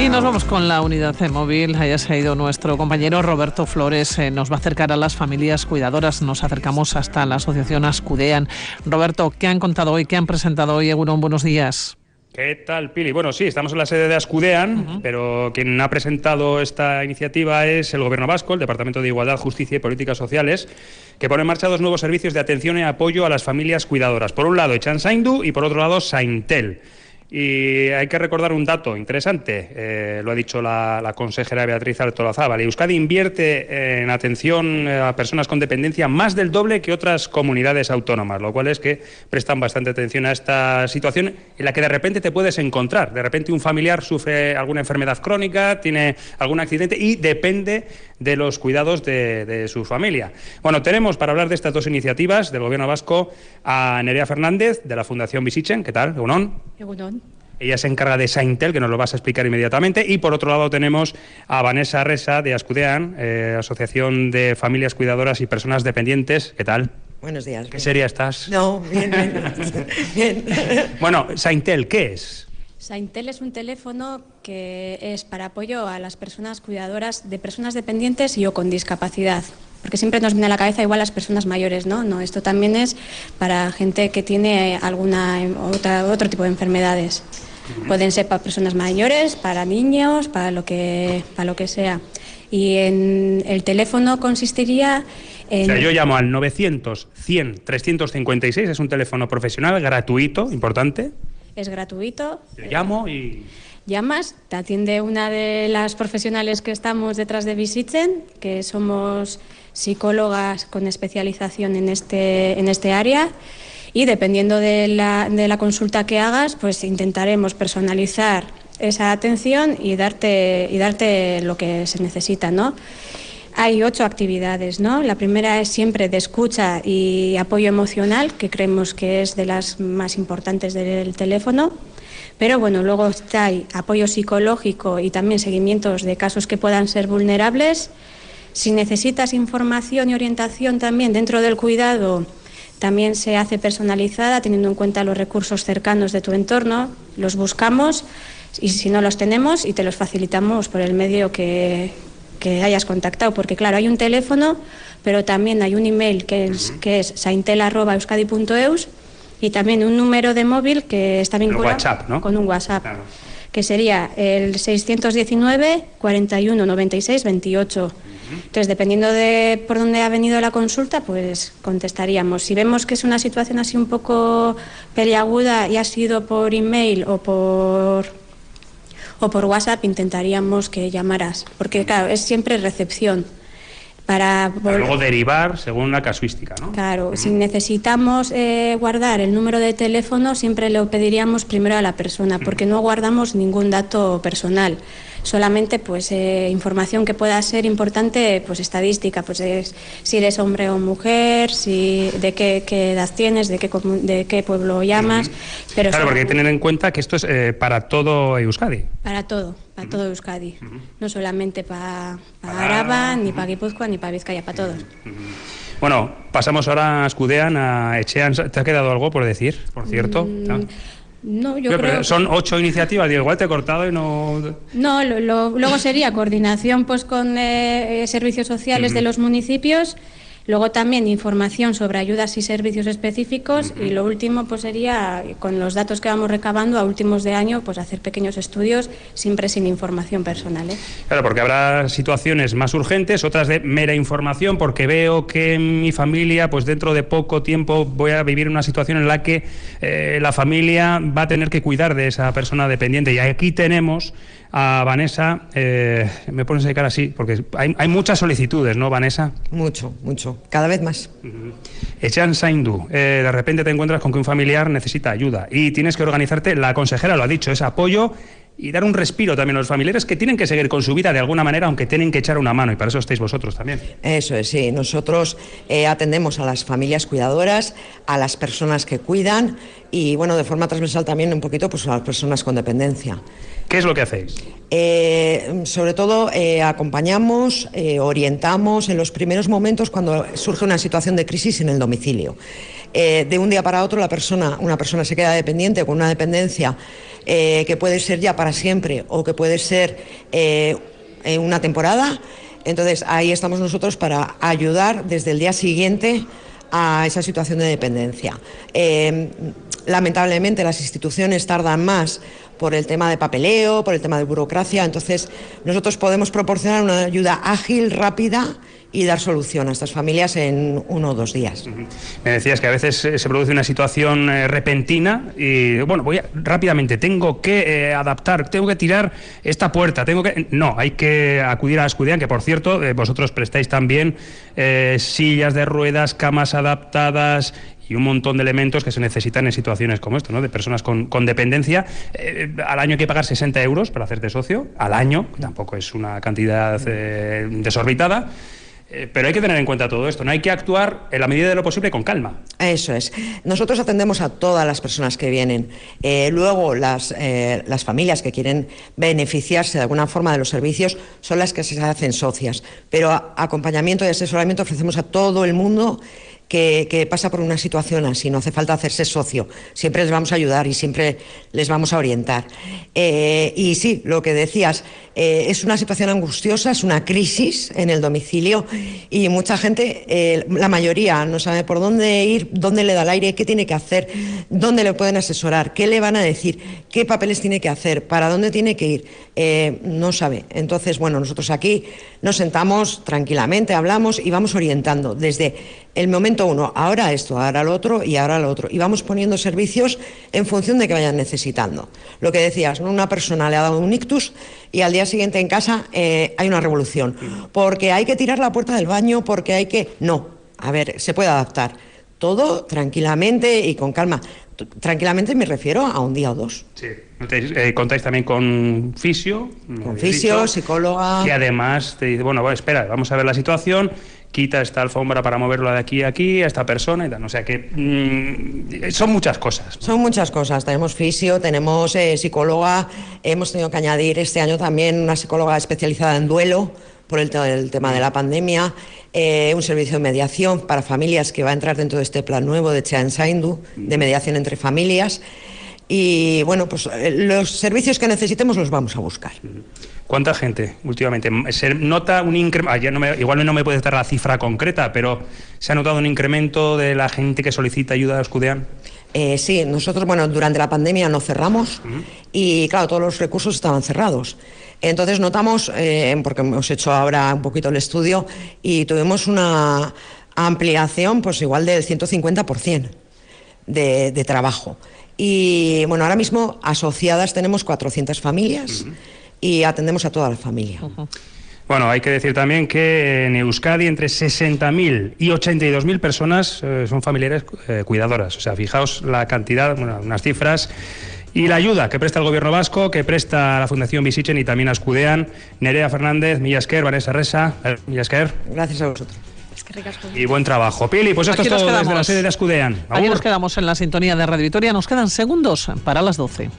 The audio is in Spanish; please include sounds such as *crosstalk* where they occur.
Y nos vamos con la unidad de móvil. Allá se ha ido nuestro compañero Roberto Flores. Eh, nos va a acercar a las familias cuidadoras. Nos acercamos hasta la asociación Ascudean. Roberto, ¿qué han contado hoy? ¿Qué han presentado hoy? Egunon, buenos días. ¿Qué tal, Pili? Bueno, sí, estamos en la sede de Ascudean, pero quien ha presentado esta iniciativa es el Gobierno Vasco, el Departamento de Igualdad, Justicia y Políticas Sociales, que pone en marcha dos nuevos servicios de atención y apoyo a las familias cuidadoras. Por un lado, Echan Saindu y por otro lado, Saintel. Y hay que recordar un dato interesante, eh, lo ha dicho la, consejera Beatriz Artolazábal. Euskadi invierte en atención eh, a personas con dependencia más del doble que otras comunidades autónomas, lo cual es que prestan bastante atención a esta situación en la que de repente te puedes encontrar. De repente un familiar sufre alguna enfermedad crónica, tiene algún accidente y depende de los cuidados de, su familia. Bueno, tenemos para hablar de estas dos iniciativas del Gobierno vasco a Nerea Fernández de la Fundación Visichen. ¿Qué tal? Egunon. Ella se encarga de Saintel, que nos lo vas a explicar inmediatamente. Y por otro lado tenemos a Vanessa Resa de Ascudean, eh, Asociación de Familias Cuidadoras y Personas Dependientes. ¿Qué tal? Buenos días. ¿Qué sería estás? No, bien, *laughs* bien. Bueno, Saintel, ¿qué es? Saintel es un teléfono que es para apoyo a las personas cuidadoras de personas dependientes y o con discapacidad. Porque siempre nos viene a la cabeza igual las personas mayores, ¿no? No, esto también es para gente que tiene alguna otra, otro tipo de enfermedades. Pueden ser para personas mayores, para niños, para lo que, para lo que sea. Y en el teléfono consistiría en... O sea, yo llamo al 900 100 356, es un teléfono profesional gratuito, importante es gratuito. llamo y... Llamas, te atiende una de las profesionales que estamos detrás de Visiten, que somos psicólogas con especialización en este, en este área y dependiendo de la, de la consulta que hagas, pues intentaremos personalizar esa atención y darte, y darte lo que se necesita, ¿no? Hay ocho actividades, ¿no? La primera es siempre de escucha y apoyo emocional, que creemos que es de las más importantes del teléfono. Pero bueno, luego está apoyo psicológico y también seguimientos de casos que puedan ser vulnerables. Si necesitas información y orientación también dentro del cuidado, también se hace personalizada teniendo en cuenta los recursos cercanos de tu entorno. Los buscamos y si no los tenemos y te los facilitamos por el medio que, que hayas contactado, porque claro, hay un teléfono, pero también hay un email que es, que es saintel.euskadi.eus y también un número de móvil que está vinculado con un WhatsApp, que sería el 619 41 96 28. Entonces, dependiendo de por dónde ha venido la consulta, pues contestaríamos. Si vemos que es una situación así un poco peliaguda y ha sido por email o por o por WhatsApp intentaríamos que llamaras, porque claro, es siempre recepción. Para, luego derivar según la casuística, ¿no? Claro, si necesitamos eh, guardar el número de teléfono, siempre le pediríamos primero a la persona, porque no guardamos ningún dato personal solamente pues eh, información que pueda ser importante, pues estadística, pues si eres hombre o mujer, si de qué, edad tienes, de qué, de qué pueblo llamas. Pero claro, porque hay que tener en cuenta que esto es eh, para todo Euskadi. Para todo, para todo Euskadi. No solamente para, Araba, ni para Guipúzcoa, ni para Vizcaya, para todos. Bueno, pasamos ahora a Escudean, a Echean. ¿Te ha quedado algo por decir, por cierto? Mm, no, yo creo... Son ocho iniciativas, digo, igual te he cortado y no... No, luego sería coordinación pues con eh, servicios sociales de los municipios Luego también información sobre ayudas y servicios específicos y lo último pues sería con los datos que vamos recabando a últimos de año pues hacer pequeños estudios siempre sin información personal. ¿eh? Claro, porque habrá situaciones más urgentes, otras de mera información porque veo que en mi familia pues dentro de poco tiempo voy a vivir una situación en la que eh, la familia va a tener que cuidar de esa persona dependiente y aquí tenemos a Vanessa, eh, me pones de cara así, porque hay, hay, muchas solicitudes, ¿no, Vanessa? Mucho, mucho, cada vez más. Saindu, eh, de repente te encuentras con que un familiar necesita ayuda y tienes que organizarte, la consejera lo ha dicho, es apoyo y dar un respiro también a los familiares que tienen que seguir con su vida de alguna manera, aunque tienen que echar una mano, y para eso estáis vosotros también. Eso es, sí. Nosotros eh, atendemos a las familias cuidadoras, a las personas que cuidan y, bueno, de forma transversal también un poquito pues, a las personas con dependencia. ¿Qué es lo que hacéis? Eh, sobre todo eh, acompañamos, orientamos en los primeros momentos cuando surge una situación de crisis en el domicilio. De un día para otro la persona, una persona se queda dependiente con una dependencia eh, que puede ser ya para siempre o que puede ser eh, una temporada. Entonces ahí estamos nosotros para ayudar desde el día siguiente a esa situación de dependencia. Eh, lamentablemente las instituciones tardan más por el tema de papeleo, por el tema de burocracia, entonces nosotros podemos proporcionar una ayuda ágil, rápida y dar solución a estas familias en uno o dos días. Me decías que a veces eh, se produce una situación eh, repentina y, bueno, voy rápidamente, tengo que eh, adaptar, tengo que tirar esta puerta, tengo que... No, hay que acudir a Ascudean, que por cierto, vosotros prestáis también sillas de ruedas, camas adaptadas y un montón de elementos que se necesitan en situaciones como esto, ¿no? de personas con, dependencia. al año hay que pagar 60 euros para hacerte socio, al año, tampoco es una cantidad desorbitada. Eh, pero hay que tener en cuenta todo esto, no hay que actuar en la medida de lo posible con calma. Eso es. Nosotros atendemos a todas las personas que vienen. Eh, luego, las, eh, las familias que quieren beneficiarse de alguna forma de los servicios son las que se hacen socias. Pero acompañamiento y asesoramiento ofrecemos a todo el mundo que, pasa por una situación así, no hace falta hacerse socio, siempre les vamos a ayudar y siempre les vamos a orientar. Eh, y sí, lo que decías, eh, es una situación angustiosa, es una crisis en el domicilio y mucha gente, eh, la mayoría, no sabe por dónde ir, dónde le da el aire, qué tiene que hacer, dónde le pueden asesorar, qué le van a decir, qué papeles tiene que hacer, para dónde tiene que ir, no sabe. Entonces, bueno, nosotros aquí nos sentamos tranquilamente, hablamos y vamos orientando desde el momento uno, ahora esto, ahora lo otro y ahora lo otro. Y vamos poniendo servicios en función de que vayan necesitando. Lo que decías, una persona le ha dado un ictus y al día siguiente en casa eh, hay una revolución. Porque hay que tirar la puerta del baño, porque hay que... No, a ver, se puede adaptar. Todo tranquilamente y con calma. Tranquilamente me refiero a un día o dos. Sí. Eh, contáis también con fisio. Con fisio, psicóloga. Que además te dice, bueno, espera, vamos a ver la situación quita esta alfombra para moverlo de aquí a aquí, a esta persona y tal. O sea que mm, son muchas cosas. Son muchas cosas. Tenemos fisio, tenemos eh, psicóloga, hemos tenido que añadir este año también una psicóloga especializada en duelo por el, tema de la pandemia, eh, un servicio de mediación para familias que va a entrar dentro de este plan nuevo de Chean Saindu, de mediación entre familias. Y bueno, pues eh, los servicios que necesitemos los vamos a buscar. ¿Cuánta gente últimamente? ¿Se nota un incremento? Ah, igual no me puedes dar la cifra concreta, pero ¿se ha notado un incremento de la gente que solicita ayuda a Escudean? Eh, sí, nosotros, bueno, durante la pandemia no cerramos y, claro, todos los recursos estaban cerrados. Entonces notamos, eh, porque hemos hecho ahora un poquito el estudio, y tuvimos una ampliación, pues igual del 150% de, de trabajo. Y, bueno, ahora mismo asociadas tenemos 400 familias y atendemos a toda la familia. Bueno, hay que decir también que en Euskadi entre 60.000 y 82.000 personas eh, son familiares eh, cuidadoras. O sea, fijaos la cantidad, bueno, unas cifras y la ayuda que presta el gobierno vasco, que presta la Fundación Visichen y también a Escudean. Nerea Fernández, Millasquer, Vanessa Resa. Eh, Millasquer. Gracias a vosotros. Y buen trabajo. Pili, pues esto es todo desde la sede de Escudean. Aquí nos quedamos en la sintonía de Radio Victoria. Nos quedan segundos para las 12.